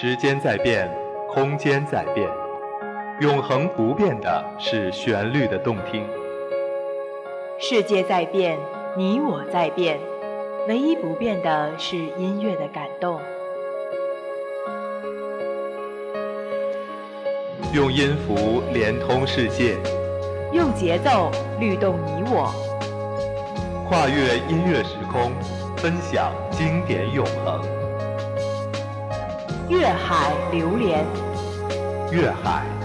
时间在变，空间在变，永恒不变的是旋律的动听。世界在变，你我在变，唯一不变的是音乐的感动。用音符连通世界，用节奏律动你我，跨越音乐时空，分享经典永恒。粤海榴莲，粤海。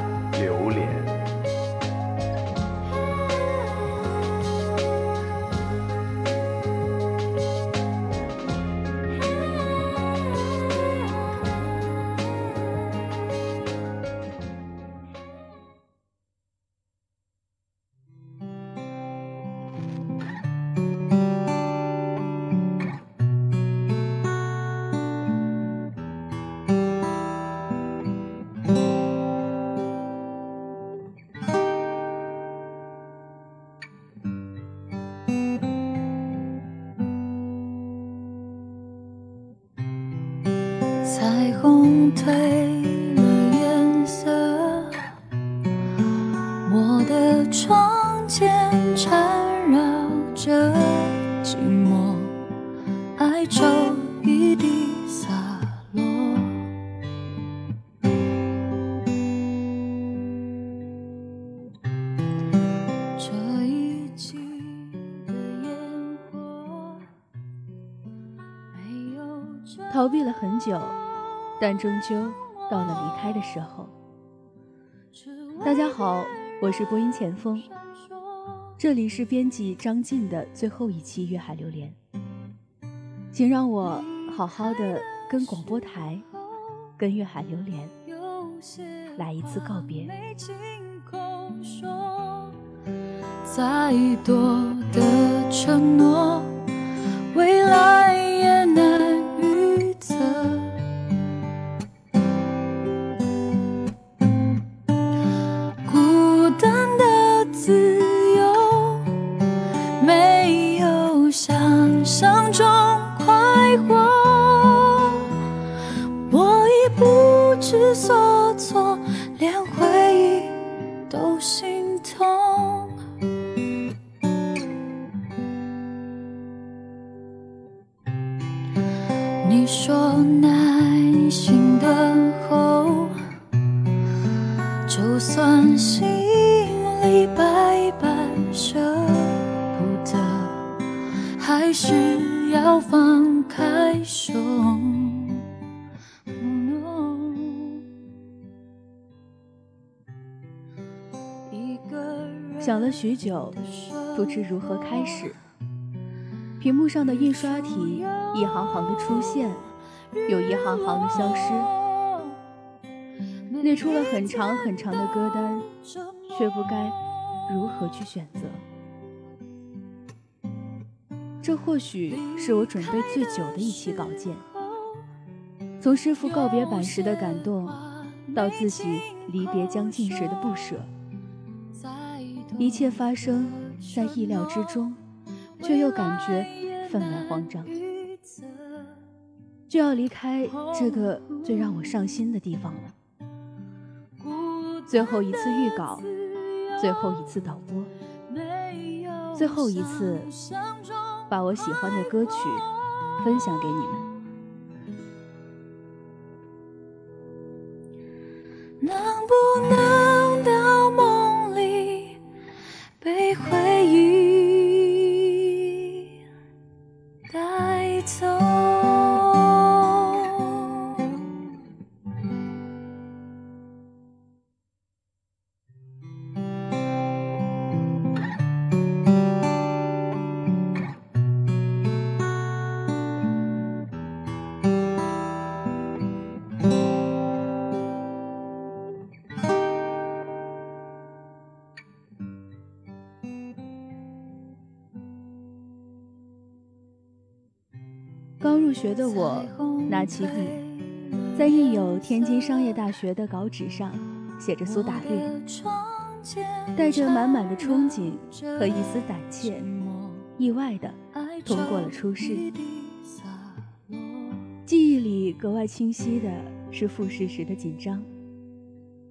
褪了颜色，我的窗前缠绕着寂寞，哀愁一滴洒落。这一季的烟火，没有逃避了很久，但终究到了离开的时候。大家好，我是播音前锋，这里是编辑张晋的最后一期《粤海流连》，请让我好好的跟广播台、跟粤海流连来一次告别。再多的承诺，未来久，不知如何开始。屏幕上的印刷体一行行的出现，又一行行的消失，列出了很长很长的歌单，却不该如何去选择。这或许是我准备最久的一期稿件。从师傅告别版时的感动，到自己离别将近时的不舍，一切发生在意料之中。却又感觉分外慌张，就要离开这个最让我上心的地方了。最后一次预稿，最后一次导播，最后一次把我喜欢的歌曲分享给你们。能不能学的我，拿起笔，在印有天津商业大学的稿纸上写着苏打绿，带着满满的憧憬和一丝胆怯，意外的通过了初试。记忆里格外清晰的是复试时的紧张，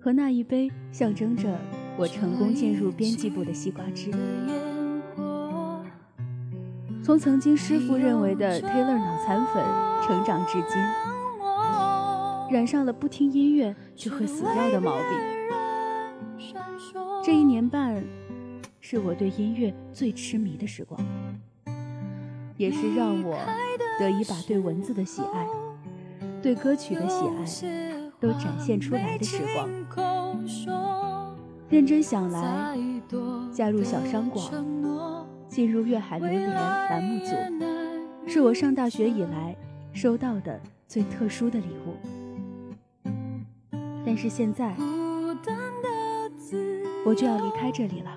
和那一杯象征着我成功进入编辑部的西瓜汁。从曾经师傅认为的 Taylor 脑残粉，成长至今，染上了不听音乐就会死掉的毛病。这一年半，是我对音乐最痴迷的时光，也是让我得以把对文字的喜爱、对歌曲的喜爱都展现出来的时光。认真想来，加入小商广。进入粤海榴莲栏目组，是我上大学以来收到的最特殊的礼物。但是现在，我就要离开这里了。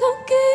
离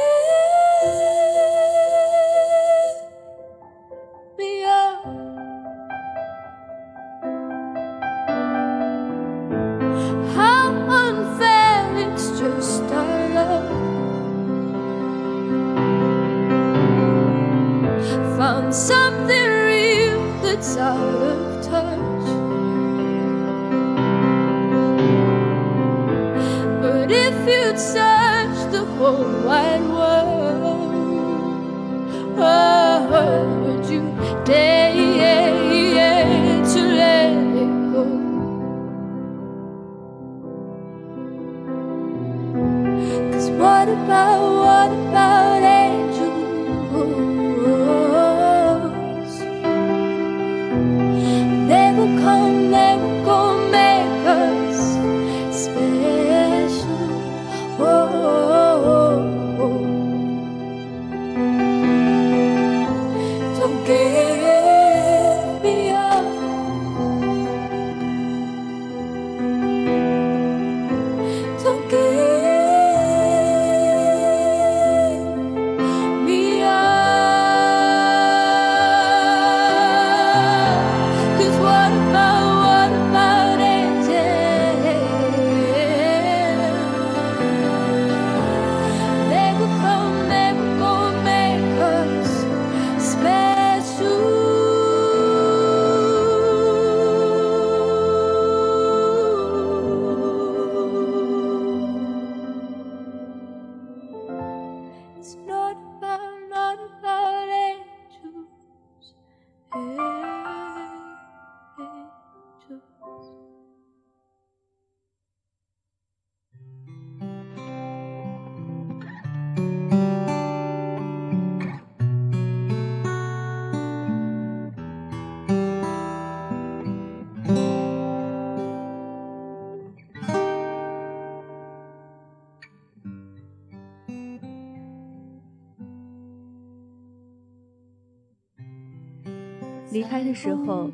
的时候，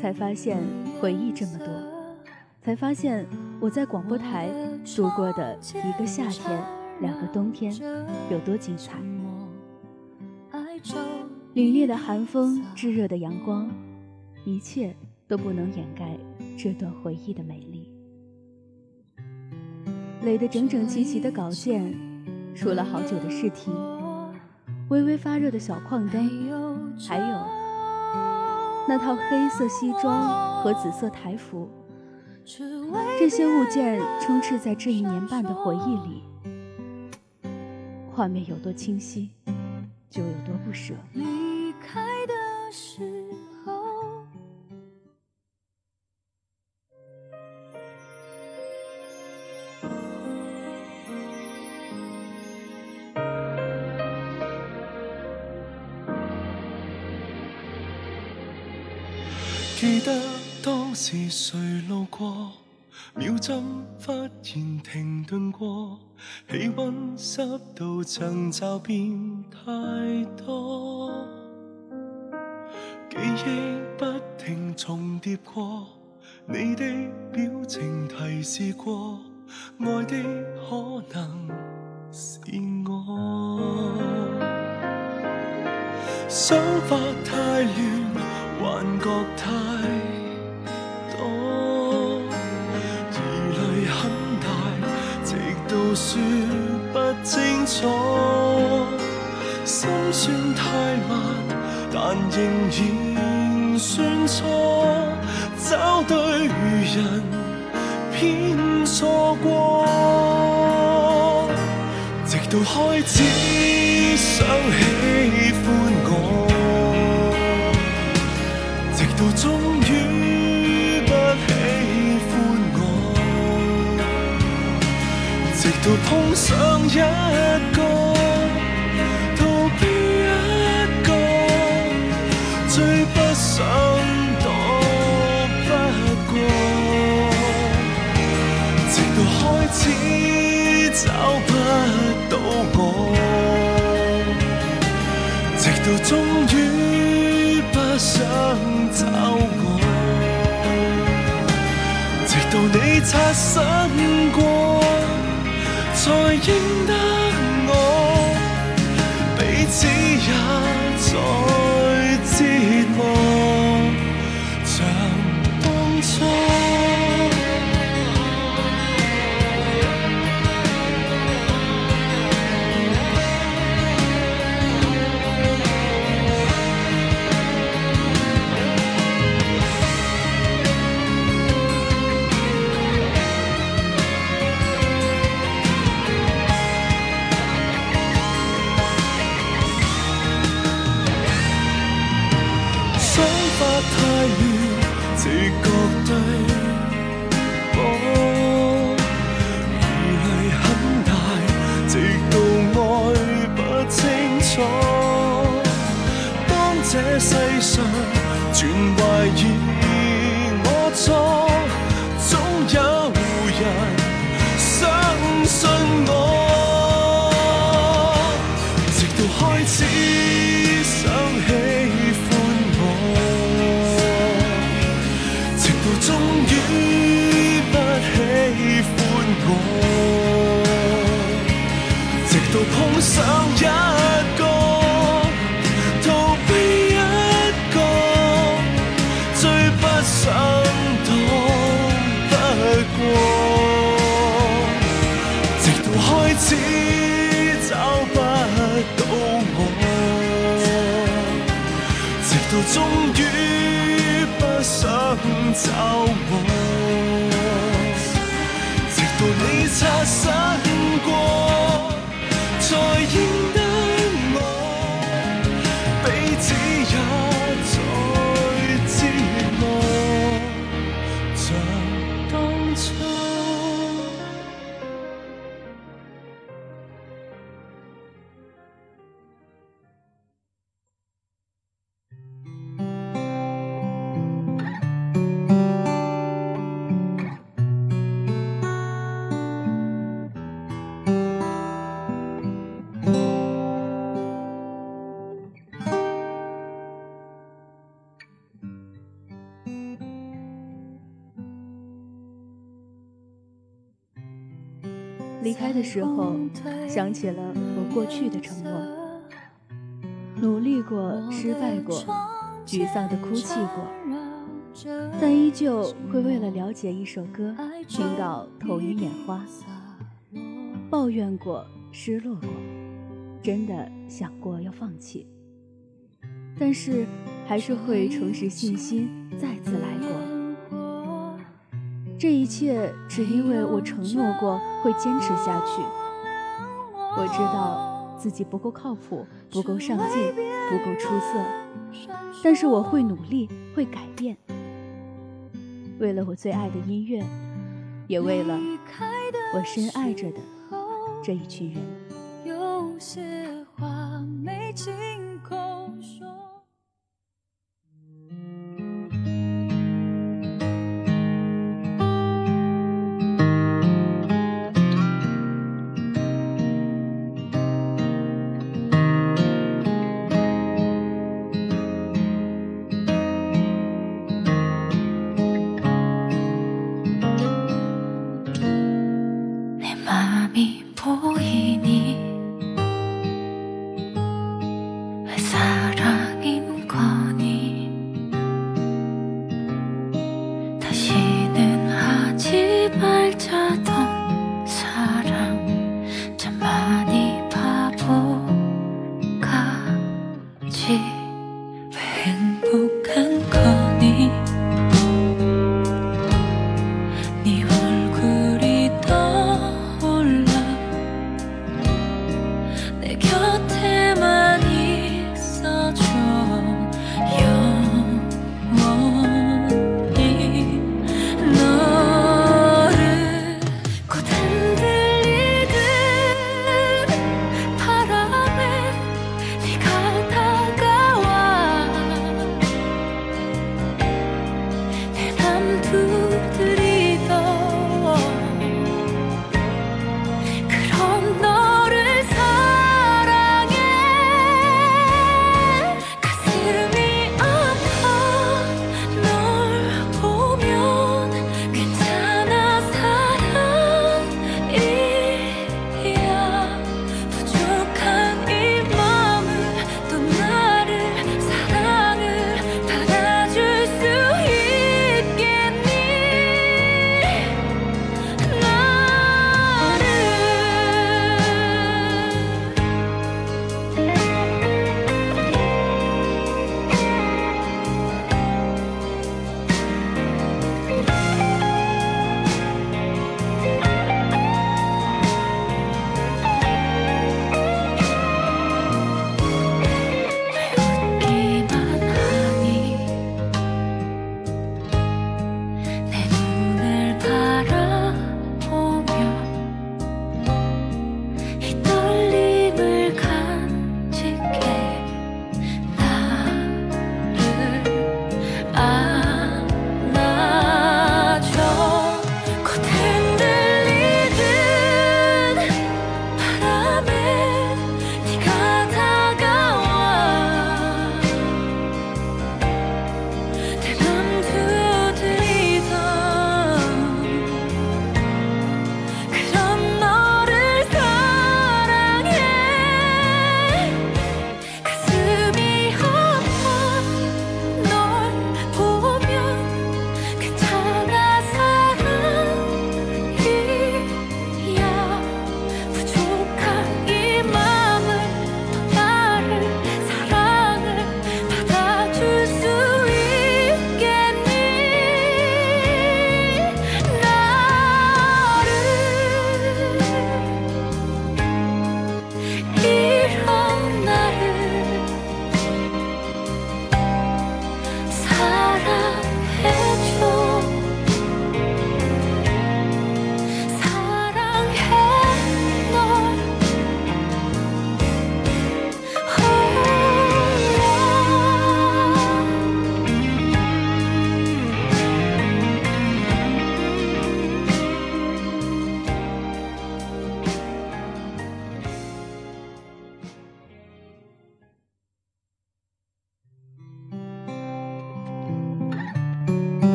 才发现回忆这么多，才发现我在广播台度过的一个夏天、两个冬天有多精彩。凛冽的寒风，炙热的阳光，一切都不能掩盖这段回忆的美丽。垒得整整齐齐的稿件，出了好久的试题，微微发热的小矿灯，还有那套黑色西装和紫色台服，这些物件充斥在这一年半的回忆里。画面有多清晰，就有多不舍。离开的时是谁路过，秒针忽然停顿过，气温湿度曾骤变太多，记忆不停重叠过，你的表情提示过，爱的可能是我，想法太乱。幻觉太说不清楚。心算太慢，但仍然算错。找对人，偏错过。直到开始想起直到碰上一个，逃避一个，最不想躲不过，直到开始找不到我，直到终于不想。找我，直到你擦身过，才应得找我，直到你擦身过，才认的时候，想起了我过去的承诺。努力过，失败过，沮丧的哭泣过，但依旧会为了了解一首歌，听到头晕眼花。抱怨过，失落过，真的想过要放弃，但是还是会重拾信心，再次来过。这一切只因为我承诺过会坚持下去。我知道自己不够靠谱，不够上进，不够出色，但是我会努力，会改变。为了我最爱的音乐，也为了我深爱着的。这一群人。有些话没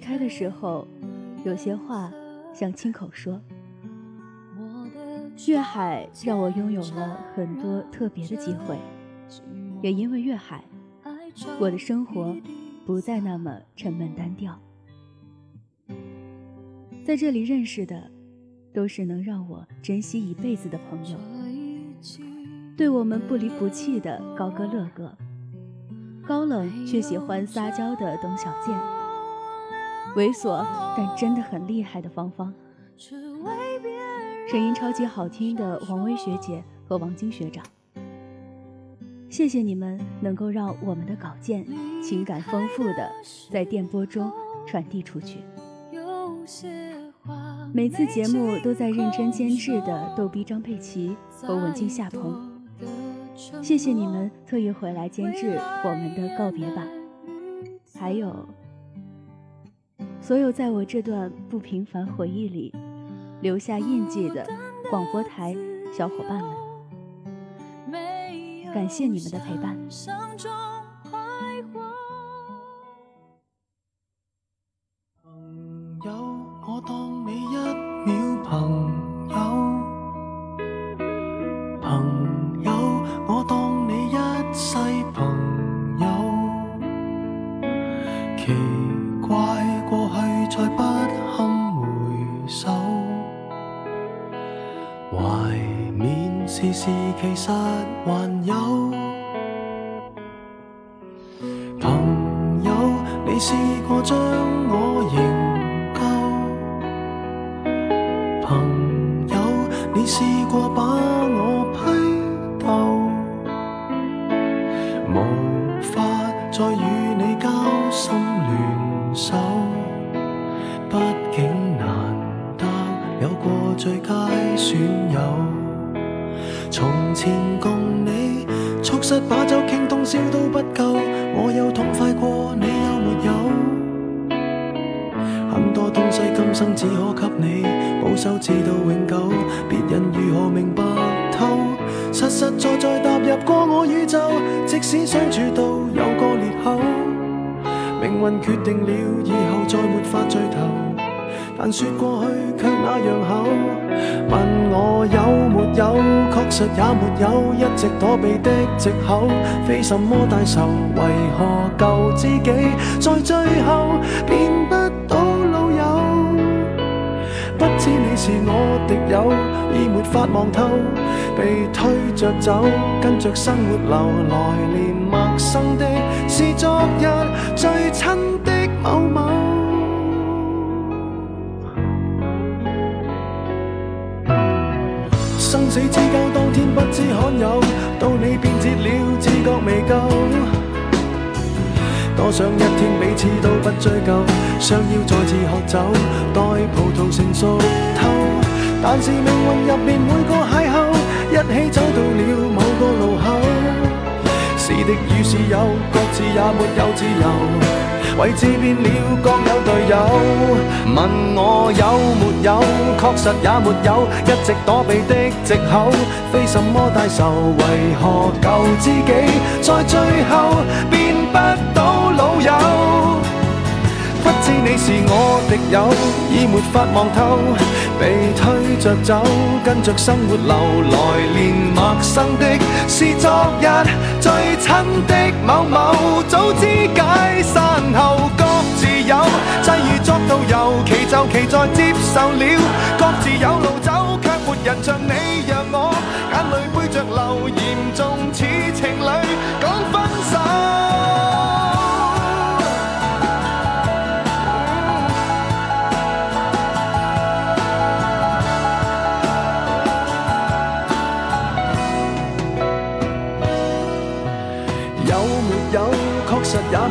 离开的时候，有些话想亲口说。粤海让我拥有了很多特别的机会，也因为粤海，我的生活不再那么沉闷单调。在这里认识的，都是能让我珍惜一辈子的朋友，对我们不离不弃的高歌乐哥，高冷却喜欢撒娇的董小健，猥琐但真的很厉害的芳芳。声音超级好听的王薇学姐和王晶学长，谢谢你们能够让我们的稿件情感丰富的在电波中传递出去。每次节目都在认真监制的逗逼张佩奇和文静夏鹏，谢谢你们特意回来监制我们的告别版。还有所有在我这段不平凡回忆里。留下印记的广播台小伙伴们，感谢你们的陪伴。有没有，确实也没有，一直躲避的藉口，非什么大仇，为何旧知己在最后变不到老友？不知你是我敌友，已没法望透，被推着走，跟着生活流，来年陌生的是昨日最亲的某某。生死之交，当天不知罕有，到你变节了，自觉未够。多想一天彼此都不追究，想要再次喝酒，待葡萄成熟透。但是命运入面每个邂逅，一起走到了某。敵與是有，各自也沒有自由。位置變了，各有隊友。問我有沒有，確實也沒有，一直躲避的藉口，非什麼大仇。為何舊知己在最後變不到老友？不知你是我敵友，已沒法望透，被推着走，跟着生活流，來年陌生的是昨日亲的某某，早知解散后各自有，际遇作到由，其就其在接受了，各自有路走，却没人像你让我。眼泪背着流，严重似情侶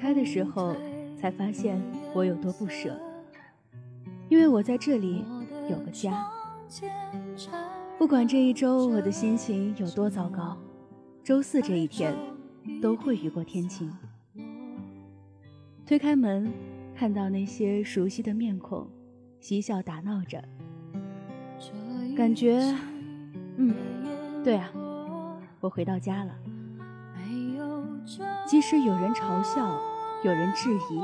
开的时候，才发现我有多不舍，因为我在这里有个家。不管这一周我的心情有多糟糕，周四这一天都会雨过天晴。推开门，看到那些熟悉的面孔，嬉笑打闹着，感觉，嗯，对啊，我回到家了。即使有人嘲笑，有人质疑，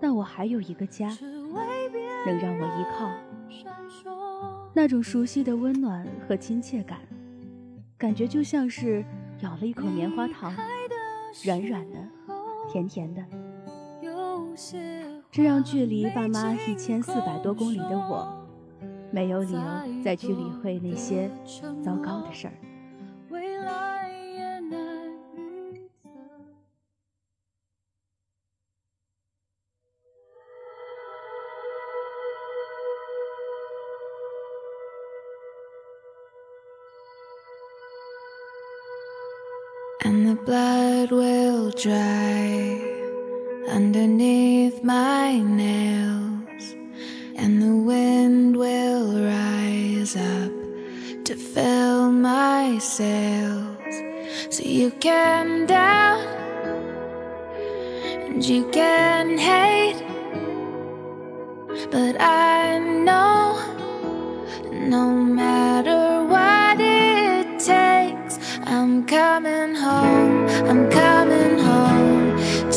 但我还有一个家，能让我依靠。那种熟悉的温暖和亲切感，感觉就像是咬了一口棉花糖，软软的，甜甜的。这让距离爸妈一千四百多公里的我，没有理由再去理会那些糟糕的事儿。And the blood will dry underneath my nails, and the wind will rise up to fill my sails. So you can doubt and you can hate, but I know no matter I'm coming home. I'm coming home.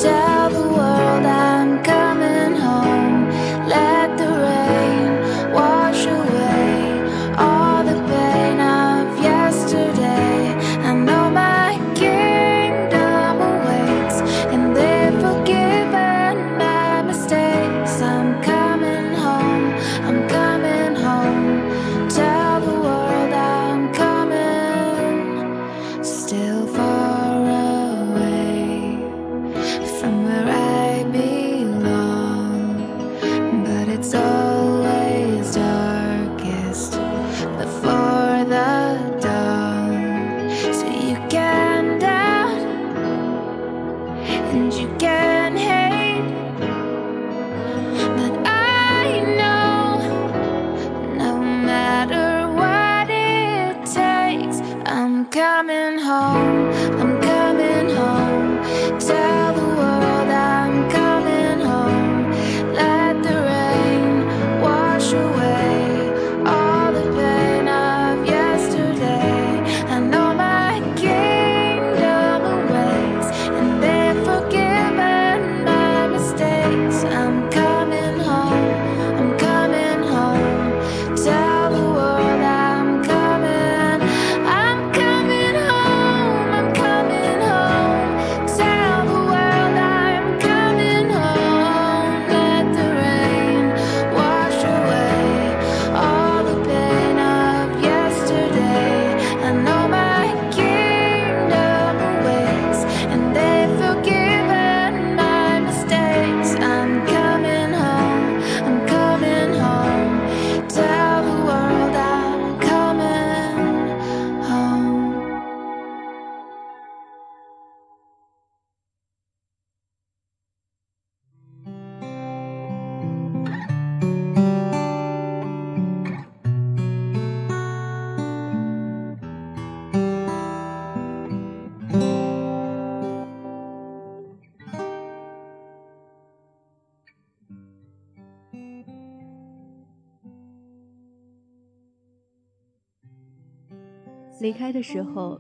离开的时候，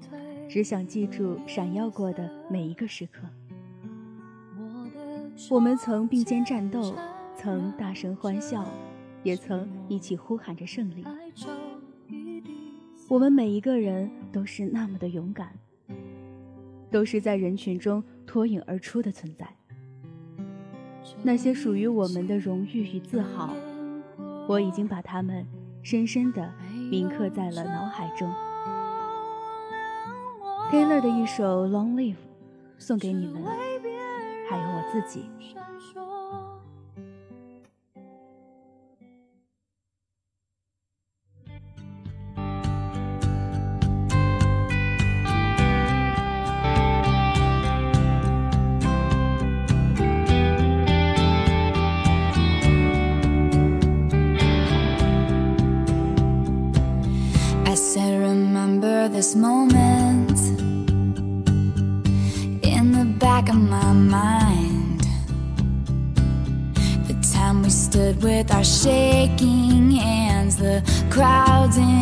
只想记住闪耀过的每一个时刻。我们曾并肩战斗，曾大声欢笑，也曾一起呼喊着胜利。我们每一个人都是那么的勇敢，都是在人群中脱颖而出的存在。那些属于我们的荣誉与自豪，我已经把它们深深地铭刻在了脑海中。Taylor 的一首《Long Live》送给你们，还有我自己。shaking hands, the crowds in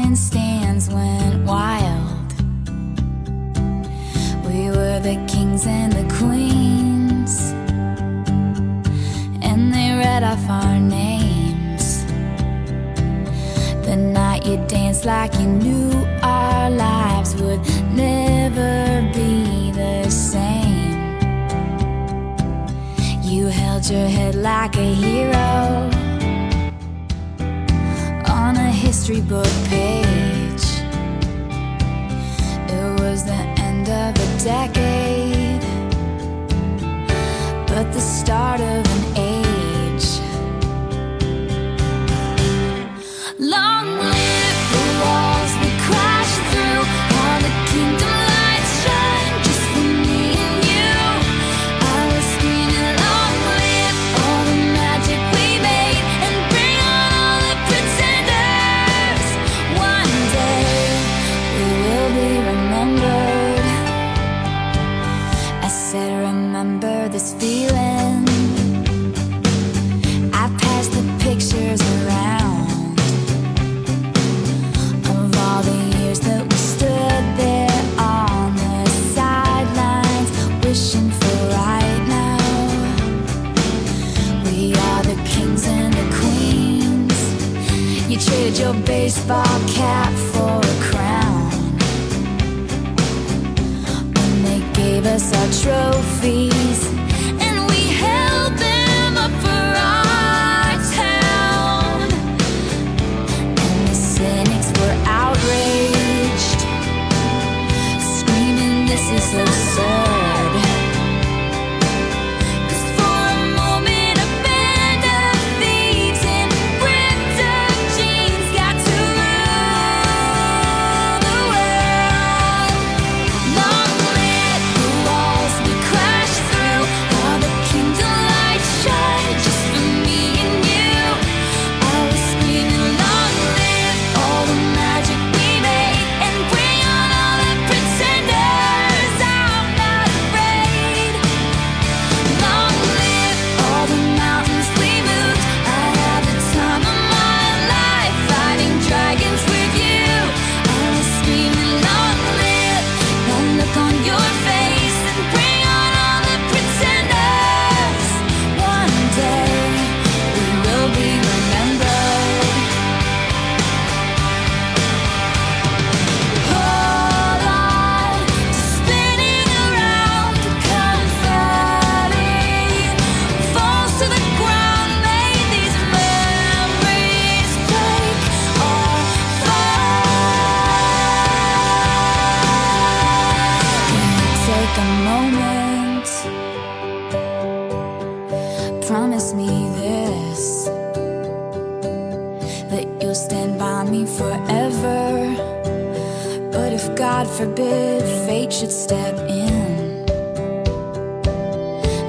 God forbid fate should step in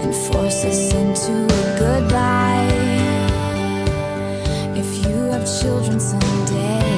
and force us into a good life. If you have children someday.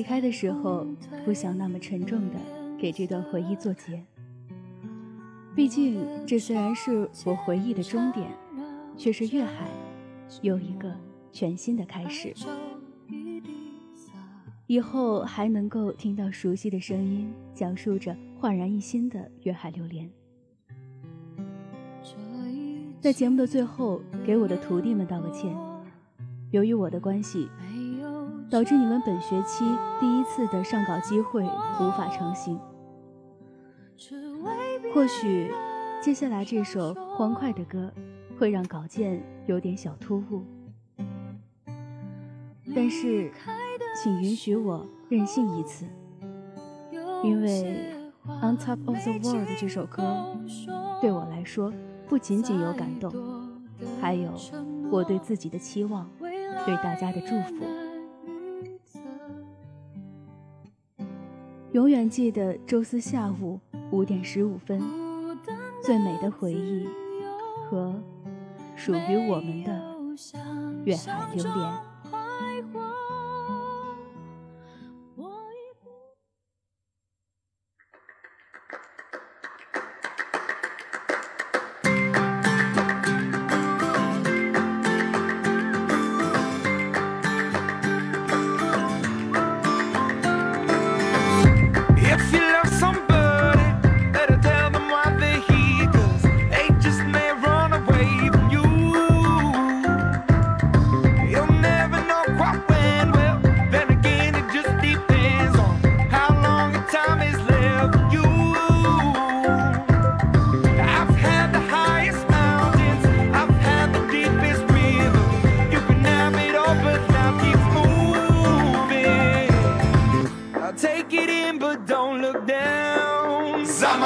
离开的时候，不想那么沉重的给这段回忆做结。毕竟，这虽然是我回忆的终点，却是粤海又一个全新的开始。以后还能够听到熟悉的声音，讲述着焕然一新的粤海流连。在节目的最后，给我的徒弟们道个歉，由于我的关系，导致你们本学期第一次的上稿机会无法成行。或许，接下来这首欢快的歌会让稿件有点小突兀，但是。请允许我任性一次，因为《On Top of the World》这首歌对我来说不仅仅有感动，还有我对自己的期望，对大家的祝福。永远记得周四下午五点十五分，最美的回忆和属于我们的远海流连。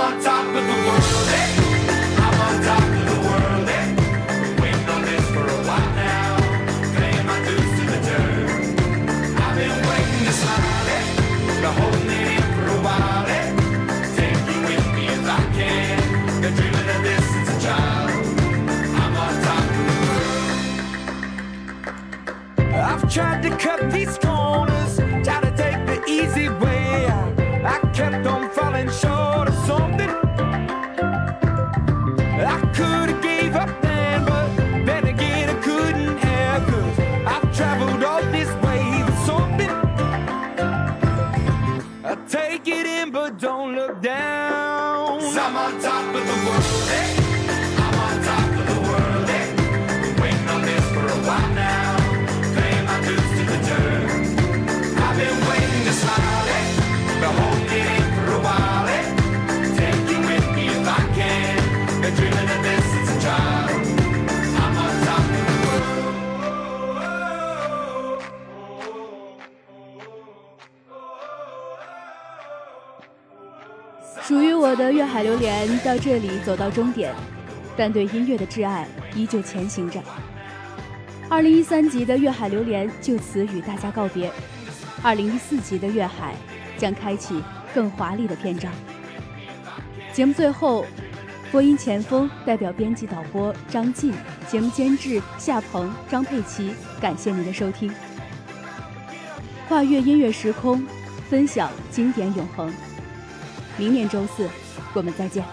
on top of the world. I'm on top of the world. Waiting on this for a while now. Paying my dues to the dirt. I've been waiting Been holding it in for a while. Take you with me if I can. Been dreaming of this since a child. I'm on top of the world. I've tried to cut these. 属于我的粤海流连到这里走到终点，但对音乐的挚爱依旧前行着。二零一三级的粤海流连就此与大家告别，二零一四级的粤海将开启更华丽的篇章。节目最后，播音前锋代表编辑导播张晋，节目监制夏鹏、张佩琪，感谢您的收听。跨越音乐时空，分享经典永恒。明年周四，我们再见。